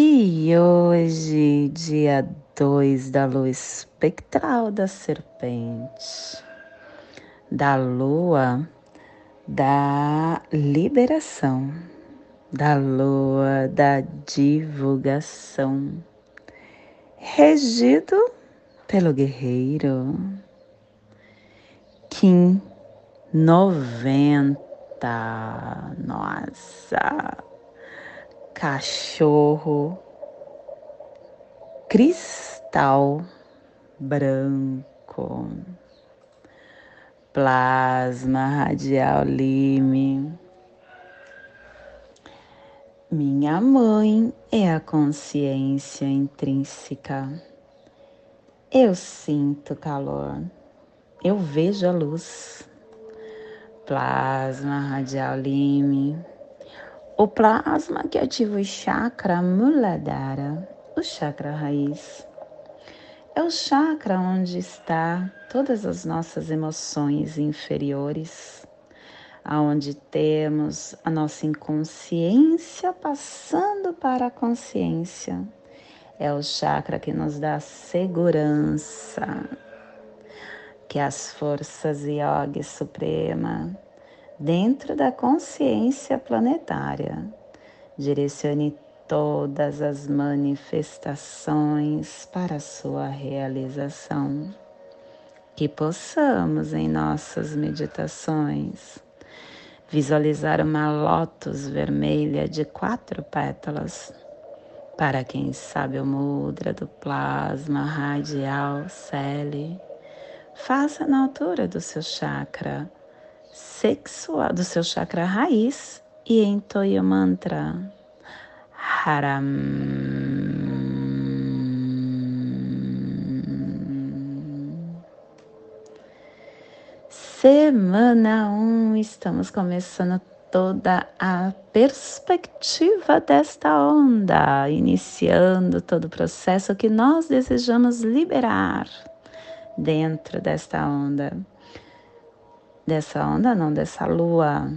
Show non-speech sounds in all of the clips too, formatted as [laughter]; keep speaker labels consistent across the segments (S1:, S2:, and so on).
S1: e hoje, dia 2 da lua espectral da serpente, da lua da liberação, da lua da divulgação, regido pelo guerreiro Kim 90. Nossa! Cachorro cristal branco, plasma radial lime. Minha mãe é a consciência intrínseca. Eu sinto calor, eu vejo a luz. Plasma radial lime o plasma que ativa o chakra Muladhara, o chakra raiz. É o chakra onde está todas as nossas emoções inferiores, aonde temos a nossa inconsciência passando para a consciência. É o chakra que nos dá segurança, que as forças yoga suprema dentro da consciência planetária. Direcione todas as manifestações para a sua realização. Que possamos, em nossas meditações, visualizar uma lótus vermelha de quatro pétalas. Para quem sabe o mudra do plasma radial Celi, faça na altura do seu chakra sexual do seu chakra raiz e entoie o mantra Haram. Semana 1, um, estamos começando toda a perspectiva desta onda, iniciando todo o processo que nós desejamos liberar dentro desta onda dessa onda, não, dessa lua.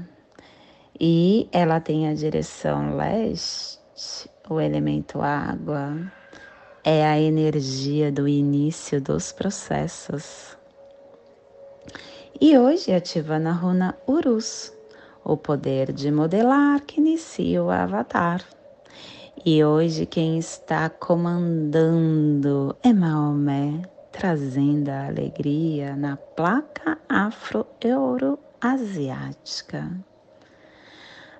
S1: E ela tem a direção leste, o elemento água, é a energia do início dos processos. E hoje ativa na runa Urus, o poder de modelar que inicia o avatar. E hoje quem está comandando é Maomé, trazendo a alegria na placa afro-euro-asiática.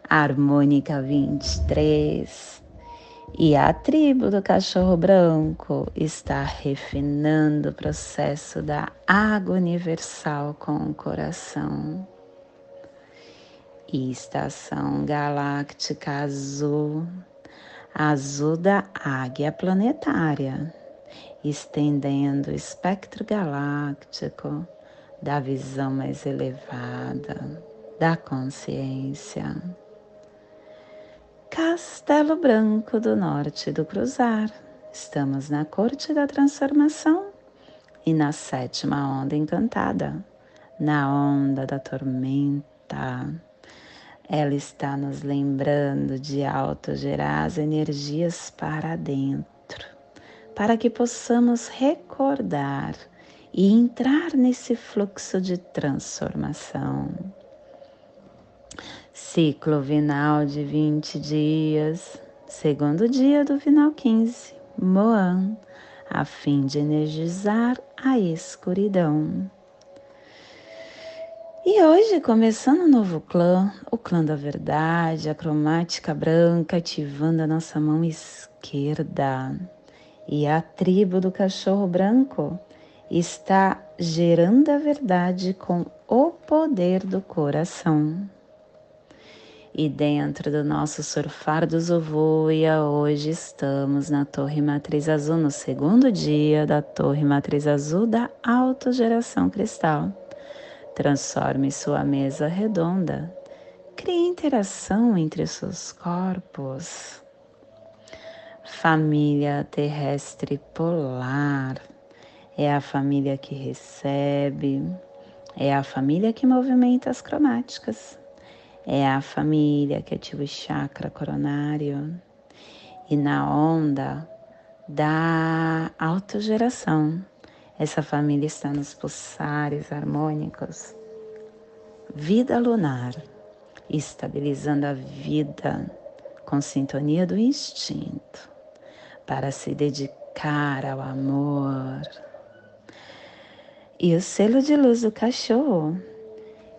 S1: Harmônica 23 e a tribo do cachorro branco está refinando o processo da água universal com o coração. E estação galáctica azul, azul da águia planetária estendendo o espectro galáctico da visão mais elevada, da consciência. Castelo Branco do Norte do Cruzar. Estamos na corte da transformação e na sétima onda encantada, na onda da tormenta. Ela está nos lembrando de autogerar as energias para dentro para que possamos recordar e entrar nesse fluxo de transformação. Ciclo vinal de 20 dias, segundo dia do vinal 15, Moan, a fim de energizar a escuridão. E hoje, começando um novo clã, o clã da verdade, a cromática branca ativando a nossa mão esquerda e a tribo do cachorro branco está gerando a verdade com o poder do coração. E dentro do nosso surfar do Zovuia, hoje estamos na Torre Matriz Azul, no segundo dia da Torre Matriz Azul da Autogeração Cristal. Transforme sua mesa redonda. Crie interação entre seus corpos. Família terrestre polar é a família que recebe, é a família que movimenta as cromáticas é a família que ativa o chakra coronário e na onda da autogeração. Essa família está nos pulsares harmônicos. Vida lunar, estabilizando a vida com sintonia do instinto, para se dedicar ao amor. E o selo de luz do cachorro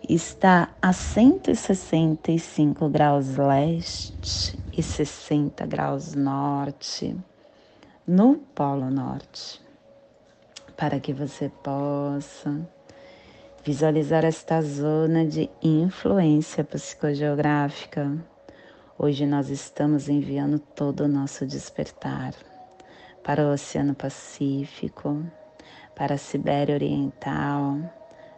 S1: está a 165 graus leste e 60 graus norte no Polo Norte, para que você possa visualizar esta zona de influência psicogeográfica. Hoje nós estamos enviando todo o nosso despertar para o Oceano Pacífico, para a Sibéria Oriental,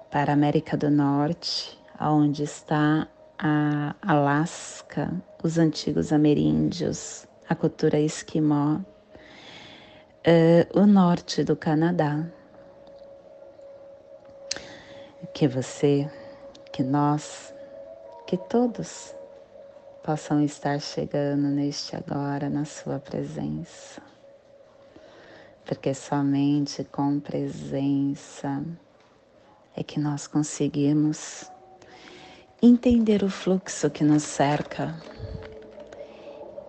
S1: para a América do Norte, onde está a Alasca, os antigos ameríndios, a cultura esquimó, uh, o norte do Canadá. Que você, que nós, que todos possam estar chegando neste agora na sua presença. Porque somente com presença é que nós conseguimos entender o fluxo que nos cerca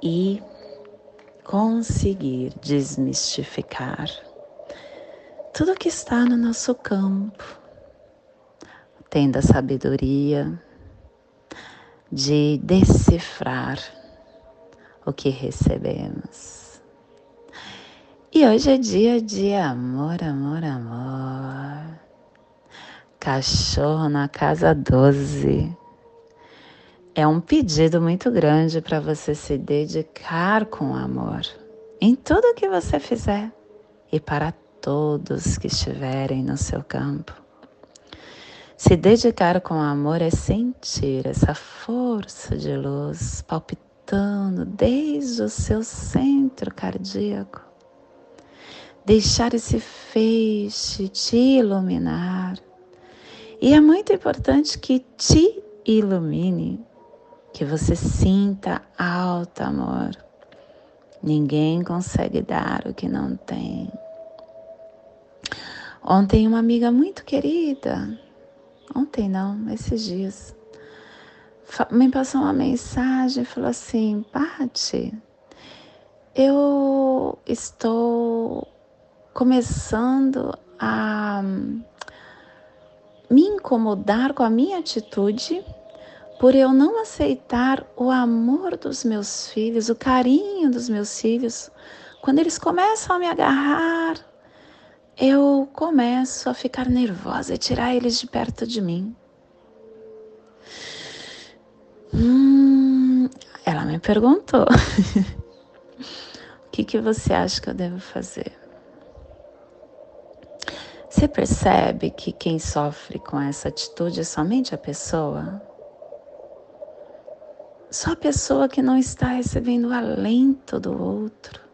S1: e conseguir desmistificar tudo que está no nosso campo, tendo a sabedoria de decifrar o que recebemos. E hoje é dia de amor, amor, amor. Cachorro na casa 12. É um pedido muito grande para você se dedicar com amor em tudo que você fizer e para todos que estiverem no seu campo. Se dedicar com amor é sentir essa força de luz palpitando desde o seu centro cardíaco. Deixar esse feixe te iluminar e é muito importante que te ilumine, que você sinta alto amor. Ninguém consegue dar o que não tem. Ontem, uma amiga muito querida, ontem não, esses dias, me passou uma mensagem e falou assim: Pati, eu estou começando a me incomodar com a minha atitude por eu não aceitar o amor dos meus filhos, o carinho dos meus filhos. Quando eles começam a me agarrar, eu começo a ficar nervosa e tirar eles de perto de mim. Hum, ela me perguntou: [laughs] o que, que você acha que eu devo fazer? Você percebe que quem sofre com essa atitude é somente a pessoa? Só a pessoa que não está recebendo o alento do outro.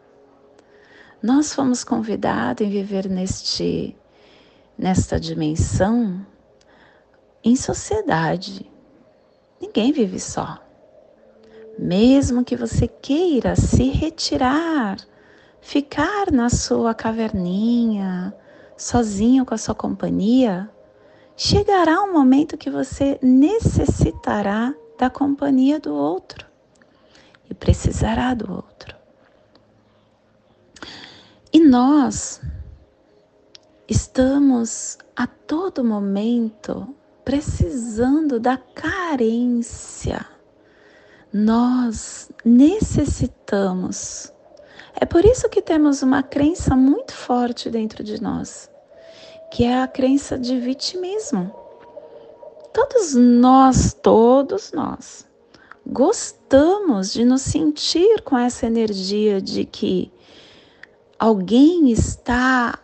S1: Nós fomos convidados em viver neste, nesta dimensão em sociedade. Ninguém vive só. Mesmo que você queira se retirar, ficar na sua caverninha, sozinho com a sua companhia, chegará um momento que você necessitará da companhia do outro e precisará do outro. E nós estamos a todo momento precisando da carência. Nós necessitamos é por isso que temos uma crença muito forte dentro de nós, que é a crença de vitimismo. Todos nós, todos nós, gostamos de nos sentir com essa energia de que alguém está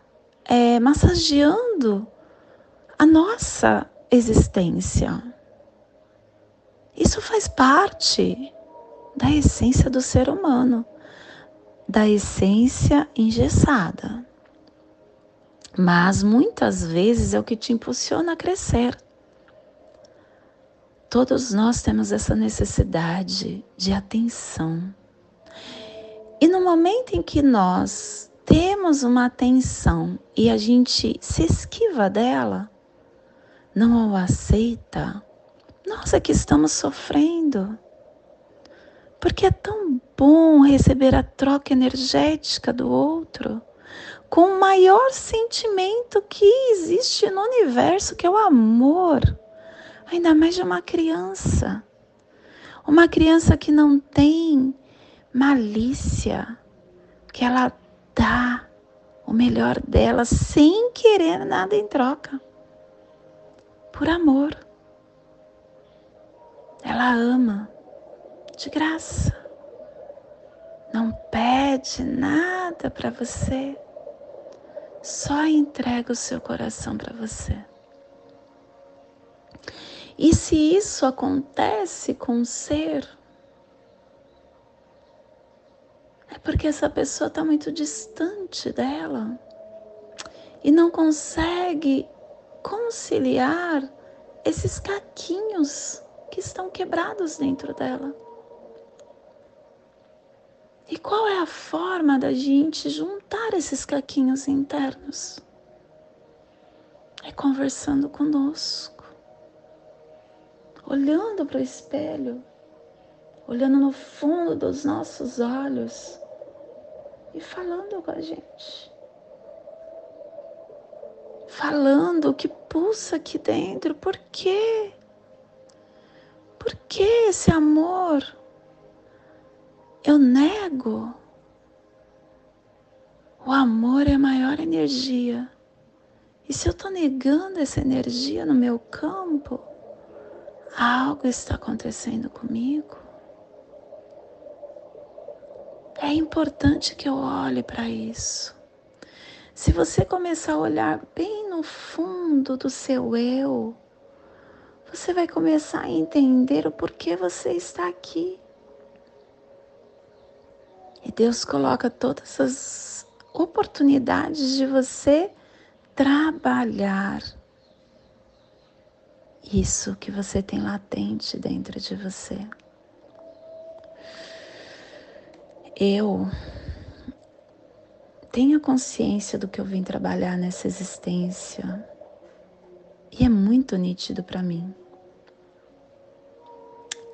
S1: é, massageando a nossa existência. Isso faz parte da essência do ser humano, da essência engessada. Mas muitas vezes é o que te impulsiona a crescer. Todos nós temos essa necessidade de atenção. E no momento em que nós temos uma atenção e a gente se esquiva dela, não a aceita, é que estamos sofrendo. Porque é tão bom receber a troca energética do outro com o maior sentimento que existe no universo, que é o amor ainda mais de uma criança. Uma criança que não tem malícia, que ela dá o melhor dela sem querer nada em troca. Por amor. Ela ama de graça. Não pede nada para você. Só entrega o seu coração para você. E se isso acontece com um ser, é porque essa pessoa está muito distante dela e não consegue conciliar esses caquinhos que estão quebrados dentro dela. E qual é a forma da gente juntar esses caquinhos internos? É conversando conosco olhando para o espelho, olhando no fundo dos nossos olhos e falando com a gente. Falando o que pulsa aqui dentro, por quê? Por que esse amor eu nego? O amor é a maior energia. E se eu estou negando essa energia no meu campo, Algo está acontecendo comigo. É importante que eu olhe para isso. Se você começar a olhar bem no fundo do seu eu, você vai começar a entender o porquê você está aqui. E Deus coloca todas as oportunidades de você trabalhar isso que você tem latente dentro de você. Eu tenho consciência do que eu vim trabalhar nessa existência e é muito nítido para mim.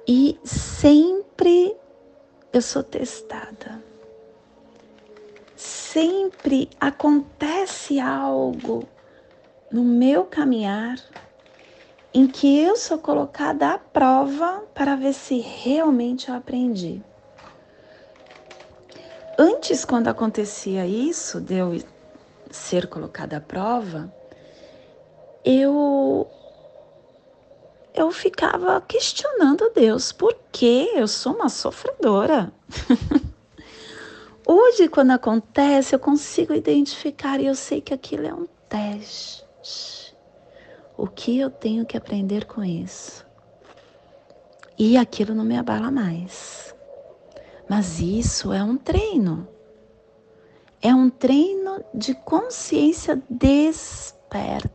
S1: E sempre eu sou testada. Sempre acontece algo no meu caminhar em que eu sou colocada à prova para ver se realmente eu aprendi. Antes, quando acontecia isso, de eu ser colocada à prova, eu eu ficava questionando Deus, por que eu sou uma sofredora? [laughs] Hoje, quando acontece, eu consigo identificar e eu sei que aquilo é um teste. O que eu tenho que aprender com isso? E aquilo não me abala mais. Mas isso é um treino. É um treino de consciência desperta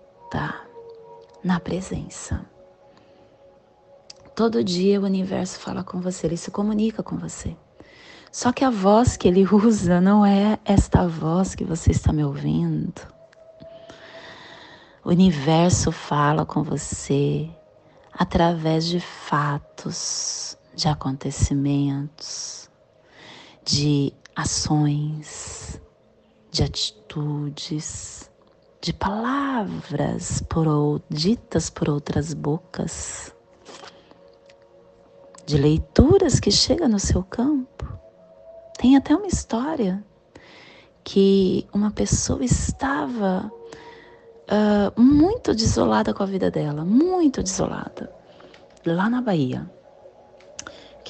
S1: na presença. Todo dia o universo fala com você, ele se comunica com você. Só que a voz que ele [laughs] usa não é esta voz que você está me ouvindo. O universo fala com você através de fatos, de acontecimentos, de ações, de atitudes, de palavras por, ditas por outras bocas, de leituras que chegam no seu campo. Tem até uma história que uma pessoa estava uh, muito desolada com a vida dela, muito desolada, lá na Bahia.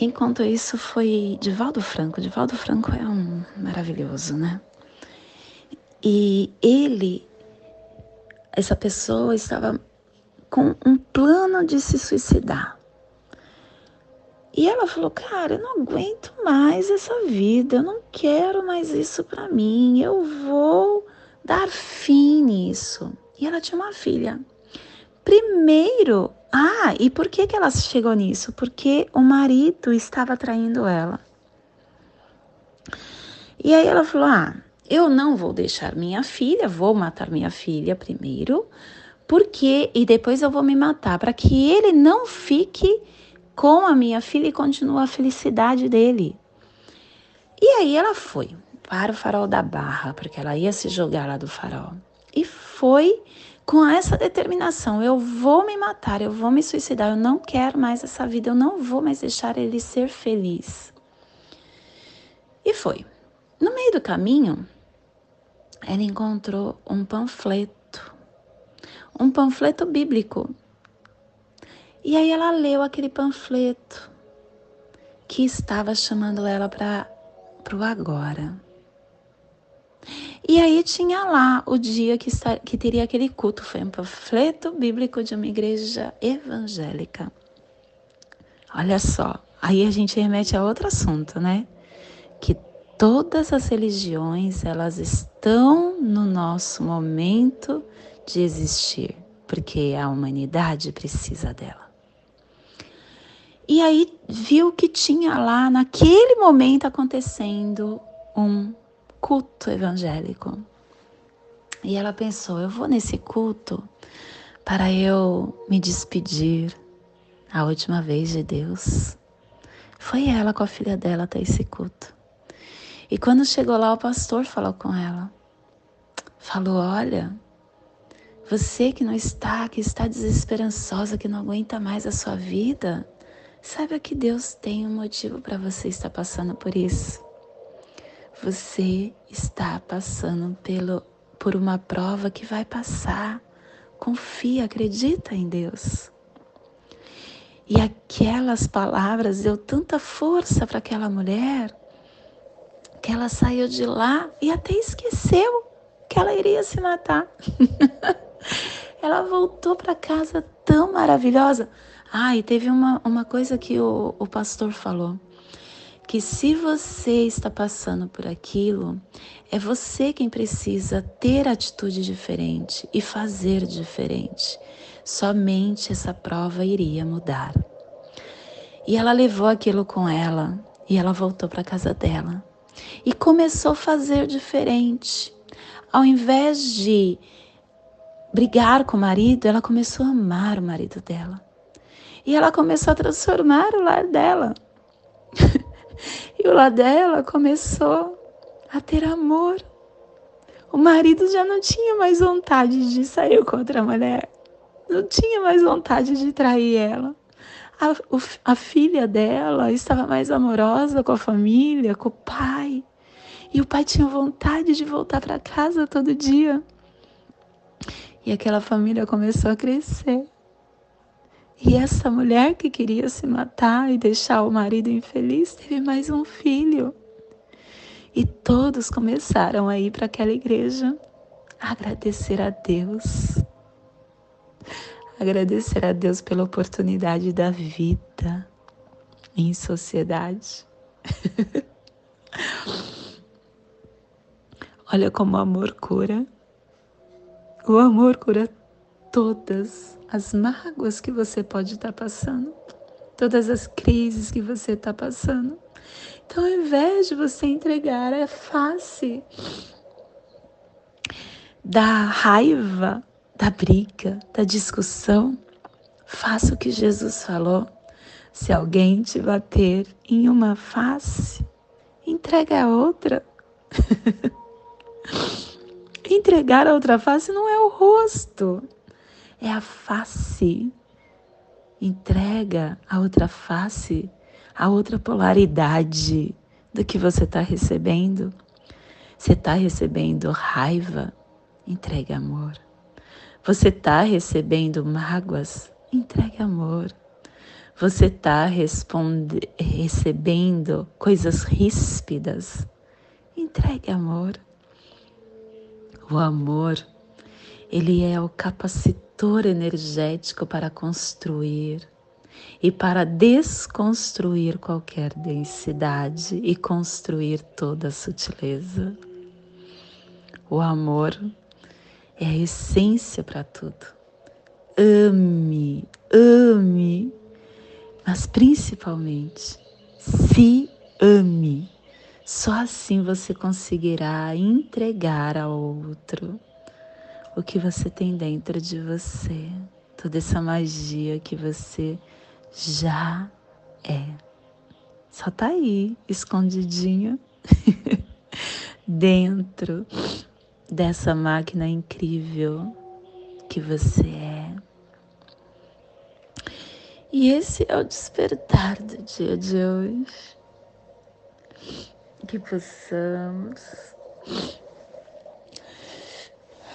S1: Quem contou isso foi Divaldo Franco. Divaldo Franco é um maravilhoso, né? E ele, essa pessoa estava com um plano de se suicidar. E ela falou: Cara, eu não aguento mais essa vida, eu não quero mais isso para mim, eu vou dar fim nisso. E ela tinha uma filha. Primeiro, ah, e por que, que ela chegou nisso? Porque o marido estava traindo ela. E aí ela falou: Ah, eu não vou deixar minha filha, vou matar minha filha primeiro, porque e depois eu vou me matar para que ele não fique com a minha filha e continue a felicidade dele. E aí ela foi para o farol da Barra, porque ela ia se jogar lá do farol. Foi com essa determinação: eu vou me matar, eu vou me suicidar, eu não quero mais essa vida, eu não vou mais deixar ele ser feliz. E foi. No meio do caminho, ela encontrou um panfleto, um panfleto bíblico. E aí ela leu aquele panfleto que estava chamando ela para o agora. E aí tinha lá o dia que, que teria aquele culto. Foi um panfleto bíblico de uma igreja evangélica. Olha só, aí a gente remete a outro assunto, né? Que todas as religiões, elas estão no nosso momento de existir, porque a humanidade precisa dela. E aí viu que tinha lá naquele momento acontecendo um culto evangélico. E ela pensou: eu vou nesse culto para eu me despedir a última vez de Deus. Foi ela com a filha dela até esse culto. E quando chegou lá, o pastor falou com ela. Falou: Olha, você que não está, que está desesperançosa, que não aguenta mais a sua vida, saiba que Deus tem um motivo para você estar passando por isso. Você está passando pelo, por uma prova que vai passar. Confia, acredita em Deus. E aquelas palavras deu tanta força para aquela mulher que ela saiu de lá e até esqueceu que ela iria se matar. [laughs] ela voltou para casa tão maravilhosa. Ah, e teve uma, uma coisa que o, o pastor falou que se você está passando por aquilo, é você quem precisa ter atitude diferente e fazer diferente. Somente essa prova iria mudar. E ela levou aquilo com ela e ela voltou para casa dela e começou a fazer diferente. Ao invés de brigar com o marido, ela começou a amar o marido dela. E ela começou a transformar o lar dela. [laughs] E o lado dela começou a ter amor. O marido já não tinha mais vontade de sair com outra mulher. Não tinha mais vontade de trair ela. A, a filha dela estava mais amorosa com a família, com o pai. E o pai tinha vontade de voltar para casa todo dia. E aquela família começou a crescer. E essa mulher que queria se matar e deixar o marido infeliz teve mais um filho. E todos começaram a ir para aquela igreja agradecer a Deus. Agradecer a Deus pela oportunidade da vida em sociedade. [laughs] Olha como o amor cura. O amor cura todas as mágoas que você pode estar passando, todas as crises que você está passando. Então, ao invés de você entregar a face da raiva, da briga, da discussão, faça o que Jesus falou. Se alguém te bater em uma face, entrega a outra. [laughs] Entregar a outra face não é o rosto, é a face. Entrega a outra face, a outra polaridade do que você está recebendo. Você está recebendo raiva, entregue amor. Você está recebendo mágoas, entregue amor. Você está recebendo coisas ríspidas? Entregue amor. O amor, ele é o capacitor energético para construir e para desconstruir qualquer densidade e construir toda a sutileza. O amor é a essência para tudo. Ame, ame, mas principalmente se ame. Só assim você conseguirá entregar ao outro o que você tem dentro de você, toda essa magia que você já é. Só tá aí, escondidinha, [laughs] dentro dessa máquina incrível que você é. E esse é o despertar do dia de hoje. Que possamos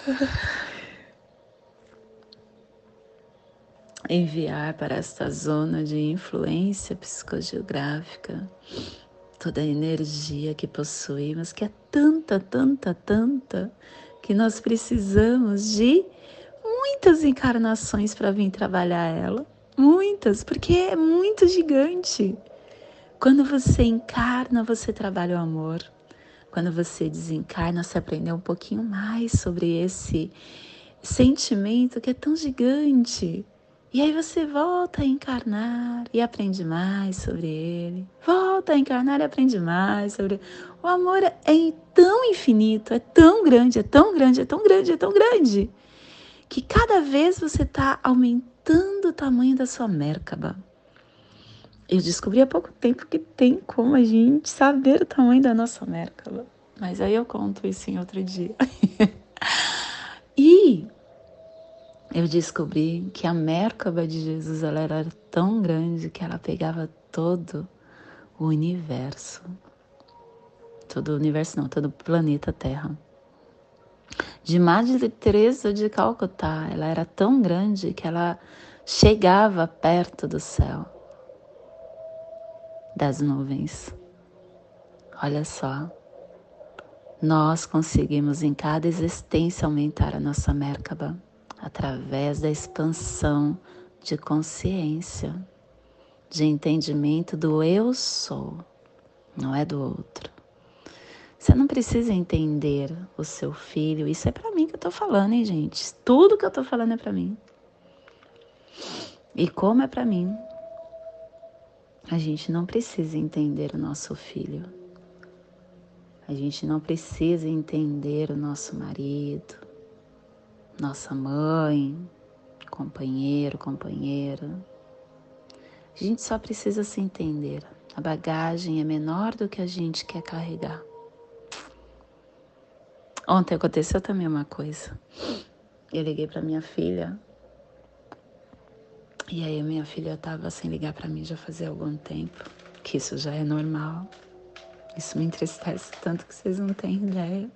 S1: [laughs] enviar para esta zona de influência psicogeográfica toda a energia que possuímos, que é tanta, tanta, tanta, que nós precisamos de muitas encarnações para vir trabalhar ela. Muitas, porque é muito gigante. Quando você encarna, você trabalha o amor. Quando você desencarna, você aprende um pouquinho mais sobre esse sentimento que é tão gigante e aí você volta a encarnar e aprende mais sobre ele. Volta a encarnar e aprende mais sobre ele. O amor é tão infinito, é tão grande, é tão grande, é tão grande, é tão grande, que cada vez você está aumentando o tamanho da sua Merkaba. Eu descobri há pouco tempo que tem como a gente saber o tamanho da nossa Merkaba. Mas aí eu conto isso em outro dia. [laughs] e eu descobri que a Merkaba de Jesus ela era tão grande que ela pegava todo o universo. Todo o universo não, todo o planeta Terra. De Madre Teresa de Calcutá, ela era tão grande que ela chegava perto do céu, das nuvens. Olha só, nós conseguimos em cada existência aumentar a nossa Merkaba através da expansão de consciência, de entendimento do eu sou, não é do outro. Você não precisa entender o seu filho. Isso é para mim que eu tô falando, hein, gente? Tudo que eu tô falando é para mim. E como é para mim, a gente não precisa entender o nosso filho. A gente não precisa entender o nosso marido, nossa mãe, companheiro, companheira. A gente só precisa se entender. A bagagem é menor do que a gente quer carregar. Ontem aconteceu também uma coisa. Eu liguei para minha filha. E aí a minha filha estava sem ligar para mim já fazia algum tempo, que isso já é normal. Isso me entristece tanto que vocês não têm ideia.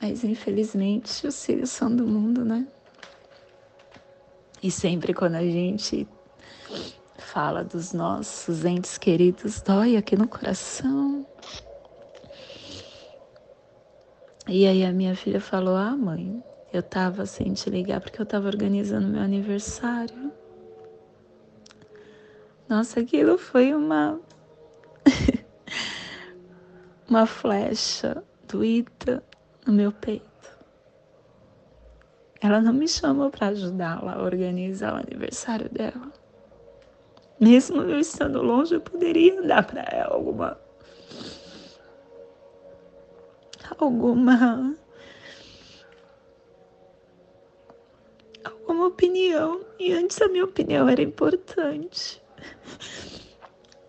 S1: Mas infelizmente os filhos são do mundo, né? E sempre quando a gente fala dos nossos entes queridos, dói aqui no coração. E aí a minha filha falou: Ah, mãe, eu tava sem te ligar porque eu tava organizando meu aniversário. Nossa, aquilo foi uma. [laughs] uma flecha doída no meu peito. Ela não me chamou para ajudá-la a organizar o aniversário dela. Mesmo eu estando longe, eu poderia dar para ela alguma alguma alguma opinião e antes a minha opinião era importante.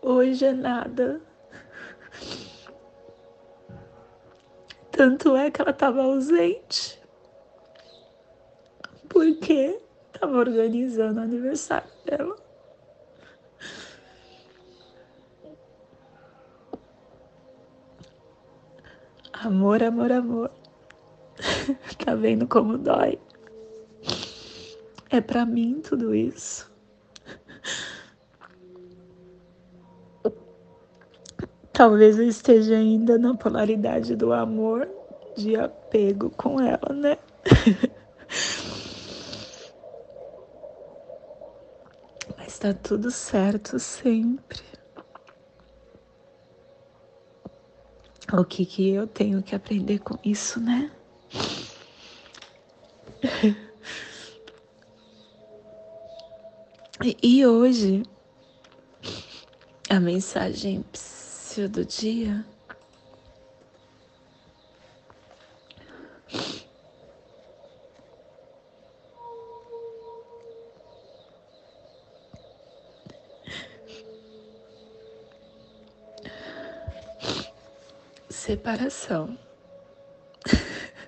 S1: Hoje é nada. Tanto é que ela estava ausente. Porque estava organizando o aniversário dela. Amor, amor, amor. [laughs] tá vendo como dói? É para mim tudo isso. Talvez eu esteja ainda na polaridade do amor de apego com ela, né? [laughs] Mas tá tudo certo sempre. O que que eu tenho que aprender com isso, né? E hoje, a mensagem do dia separação. [laughs]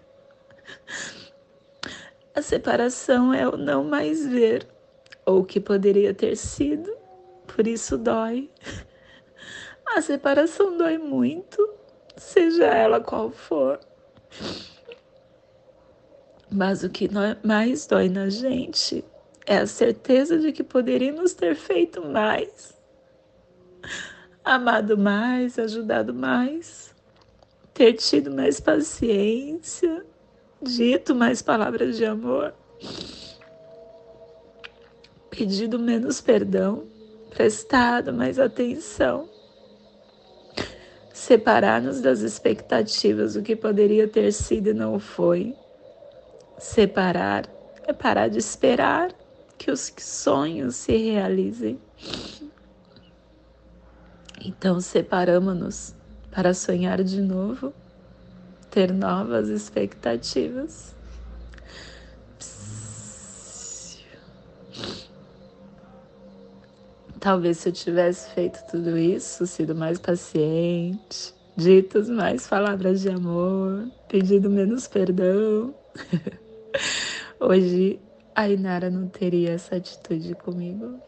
S1: A separação é o não mais ver ou que poderia ter sido, por isso dói. A separação dói muito, seja ela qual for. Mas o que mais dói na gente é a certeza de que poderíamos ter feito mais, amado mais, ajudado mais, ter tido mais paciência, dito mais palavras de amor pedido menos perdão, prestado mais atenção, separar-nos das expectativas do que poderia ter sido e não foi. Separar é parar de esperar que os sonhos se realizem. Então separamos-nos para sonhar de novo, ter novas expectativas. Talvez se eu tivesse feito tudo isso, sido mais paciente, ditas mais palavras de amor, pedido menos perdão, [laughs] hoje a Inara não teria essa atitude comigo.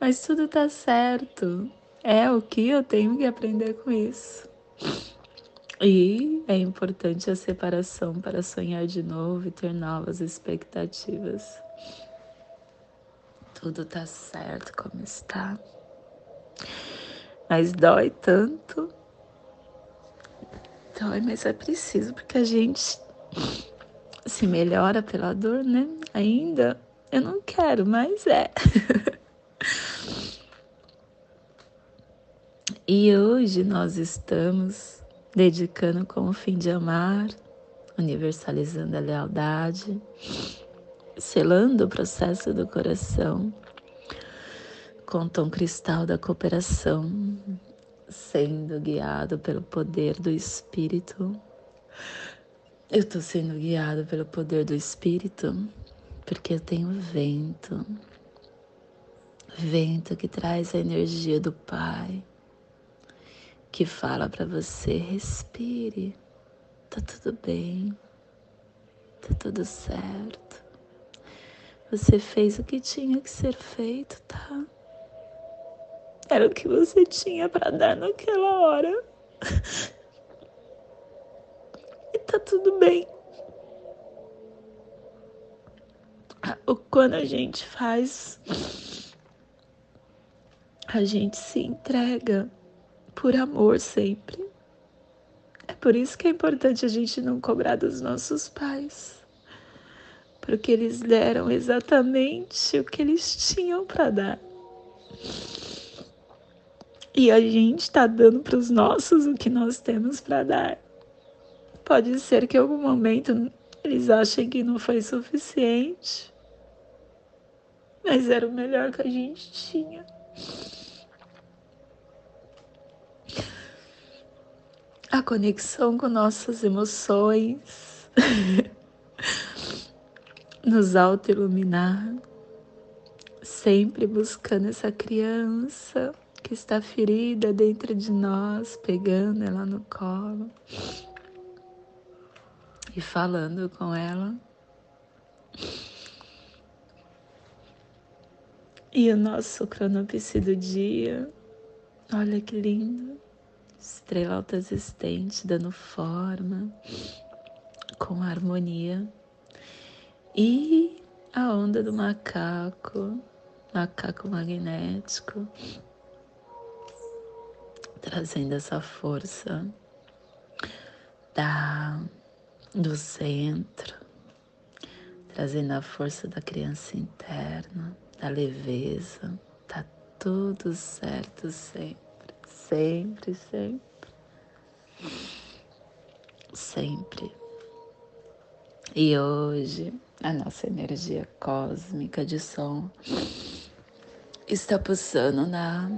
S1: Mas tudo tá certo. É o que eu tenho que aprender com isso. E é importante a separação para sonhar de novo e ter novas expectativas tudo tá certo como está. Mas dói tanto. Dói, mas é preciso, porque a gente se melhora pela dor, né? Ainda eu não quero, mas é. [laughs] e hoje nós estamos dedicando com o fim de amar, universalizando a lealdade selando o processo do coração com o tom cristal da cooperação, sendo guiado pelo poder do Espírito. Eu estou sendo guiado pelo poder do Espírito porque eu tenho vento, vento que traz a energia do Pai, que fala para você: respire, tá tudo bem, tá tudo certo. Você fez o que tinha que ser feito, tá? Era o que você tinha para dar naquela hora. E tá tudo bem. O quando a gente faz, a gente se entrega por amor sempre. É por isso que é importante a gente não cobrar dos nossos pais porque eles deram exatamente o que eles tinham para dar. E a gente está dando para os nossos o que nós temos para dar. Pode ser que em algum momento eles achem que não foi suficiente, mas era o melhor que a gente tinha. A conexão com nossas emoções. [laughs] nos auto-iluminar, sempre buscando essa criança que está ferida dentro de nós, pegando ela no colo e falando com ela. E o nosso cronopse do dia, olha que lindo, estrela alta existente dando forma, com harmonia. E a onda do macaco, macaco magnético, trazendo essa força da do centro, trazendo a força da criança interna, da leveza. Tá tudo certo sempre, sempre, sempre. Sempre. E hoje a nossa energia cósmica de som está pulsando na,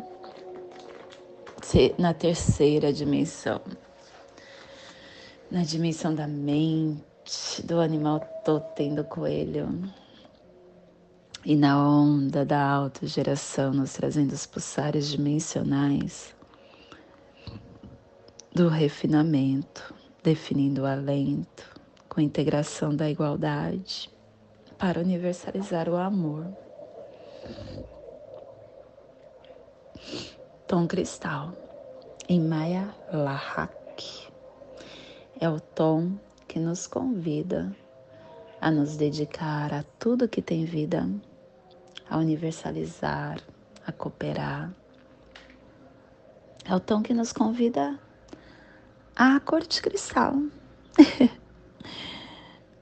S1: na terceira dimensão na dimensão da mente, do animal totem do coelho. E na onda da autogeração, nos trazendo os pulsares dimensionais do refinamento, definindo o alento, com integração da igualdade, para universalizar o amor. Tom cristal, em Maya Lahak, é o tom que nos convida a nos dedicar a tudo que tem vida, a universalizar, a cooperar. É o tom que nos convida à cor de cristal. [laughs]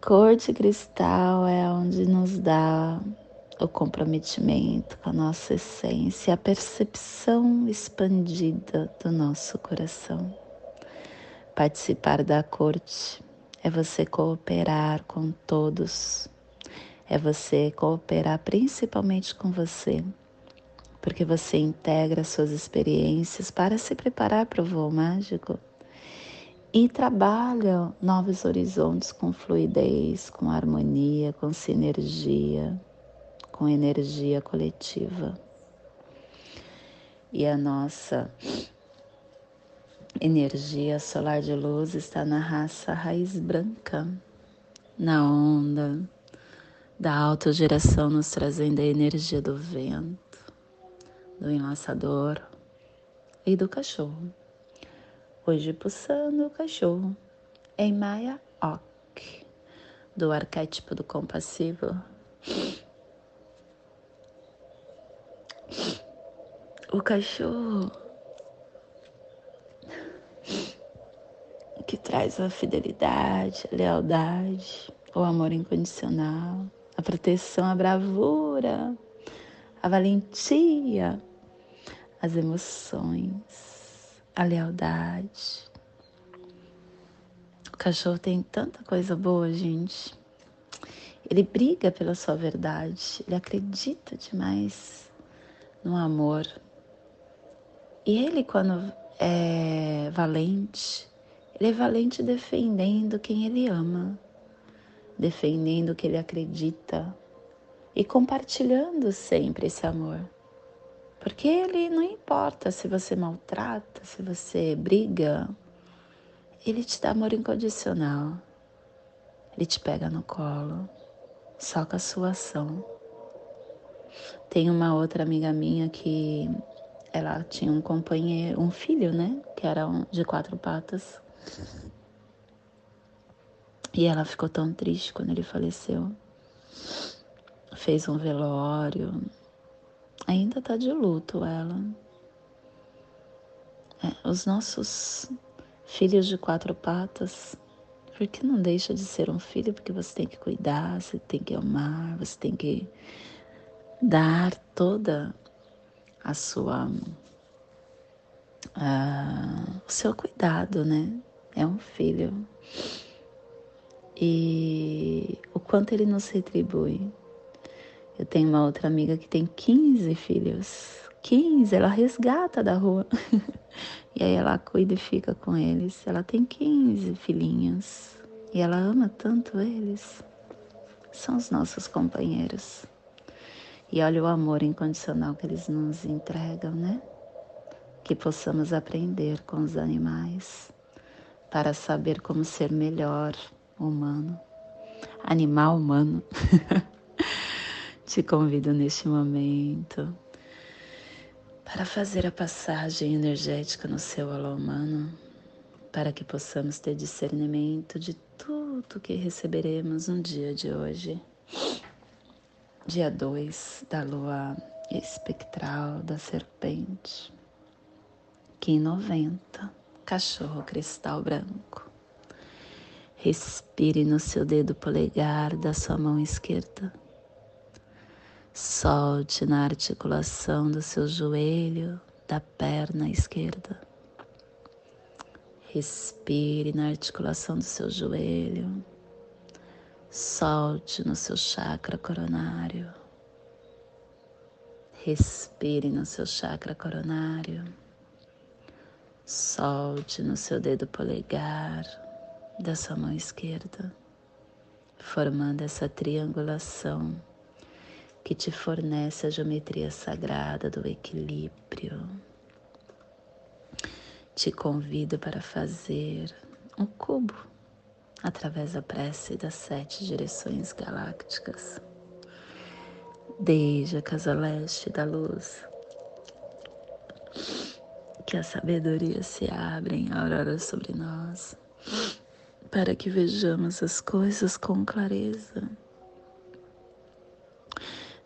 S1: cor de cristal é onde nos dá o comprometimento com a nossa essência, a percepção expandida do nosso coração. Participar da corte é você cooperar com todos, é você cooperar principalmente com você, porque você integra suas experiências para se preparar para o voo mágico e trabalha novos horizontes com fluidez, com harmonia, com sinergia, com energia coletiva. E a nossa energia solar de luz está na raça raiz branca, na onda da autogeração, nos trazendo a energia do vento, do enlaçador e do cachorro. Hoje pulsando o cachorro em Maya Ok, do arquétipo do compassivo. O cachorro que traz a fidelidade, a lealdade, o amor incondicional, a proteção, a bravura, a valentia, as emoções, a lealdade. O cachorro tem tanta coisa boa, gente. Ele briga pela sua verdade, ele acredita demais no amor. E ele, quando é valente, ele é valente defendendo quem ele ama, defendendo o que ele acredita e compartilhando sempre esse amor. Porque ele não importa se você maltrata, se você briga, ele te dá amor incondicional. Ele te pega no colo, só com a sua ação. Tem uma outra amiga minha que ela tinha um companheiro, um filho, né? Que era um, de quatro patas. E ela ficou tão triste quando ele faleceu. Fez um velório. Ainda tá de luto ela. É, os nossos filhos de quatro patas, porque não deixa de ser um filho, porque você tem que cuidar, você tem que amar, você tem que dar toda a sua uh, o seu cuidado, né? é um filho. E o quanto ele nos retribui. Eu tenho uma outra amiga que tem 15 filhos. 15, ela resgata da rua. [laughs] e aí ela cuida e fica com eles. Ela tem 15 filhinhos. E ela ama tanto eles. São os nossos companheiros. E olha o amor incondicional que eles nos entregam, né? Que possamos aprender com os animais para saber como ser melhor humano, animal humano. [laughs] Te convido neste momento para fazer a passagem energética no seu alô humano, para que possamos ter discernimento de tudo que receberemos no dia de hoje, dia 2 da lua espectral da serpente Kim 90, cachorro cristal branco. Respire no seu dedo polegar da sua mão esquerda. Solte na articulação do seu joelho da perna esquerda. Respire na articulação do seu joelho. Solte no seu chakra coronário. Respire no seu chakra coronário. Solte no seu dedo polegar da sua mão esquerda, formando essa triangulação que te fornece a geometria sagrada do equilíbrio. Te convido para fazer um cubo através da prece das sete direções galácticas desde a casa leste da luz. Que a sabedoria se abra em aurora sobre nós, para que vejamos as coisas com clareza.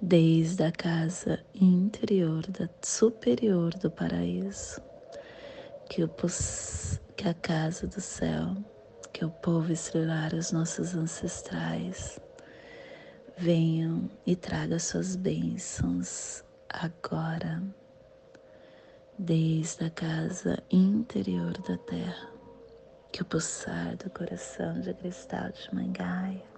S1: Desde a casa interior da superior do paraíso, que, o, que a casa do céu que o povo estrelar, os nossos ancestrais, venham e traga suas bênçãos agora, desde a casa interior da terra, que o pulsar do coração de cristal de Mangaia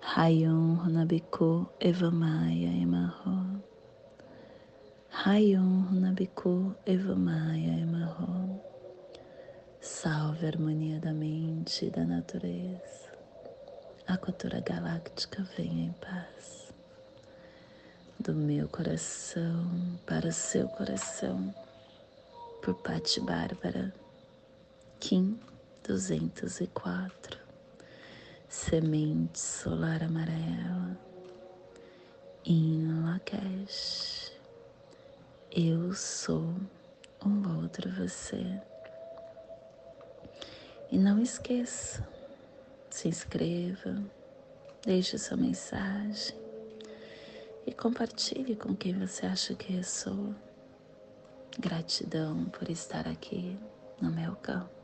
S1: Rayon Runabiku Evamaya Emarro. Rayon Runabiku Evamaya Emarro. Salve a harmonia da mente e da natureza. A cultura galáctica venha em paz. Do meu coração para o seu coração. Por Pati Bárbara. Kim 204. Semente solar amarela. Em Lakesh. Eu sou um outro você. E não esqueça, se inscreva, deixe sua mensagem e compartilhe com quem você acha que ressoa. Gratidão por estar aqui no meu campo.